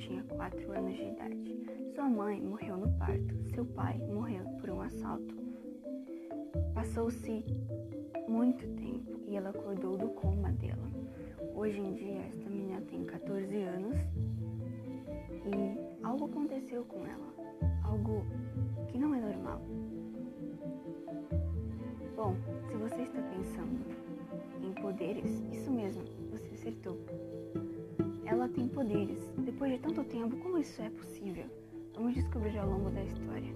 tinha 4 anos de idade. Sua mãe morreu no parto, seu pai morreu por um assalto. Passou-se muito tempo e ela acordou do coma dela. Hoje em dia, esta menina tem 14 anos e algo aconteceu com ela, algo que não é normal. Bom, se você está pensando em poderes, isso mesmo, você acertou. Ela tem poderes. Depois de tanto tempo, como isso é possível? Vamos descobrir ao longo da história.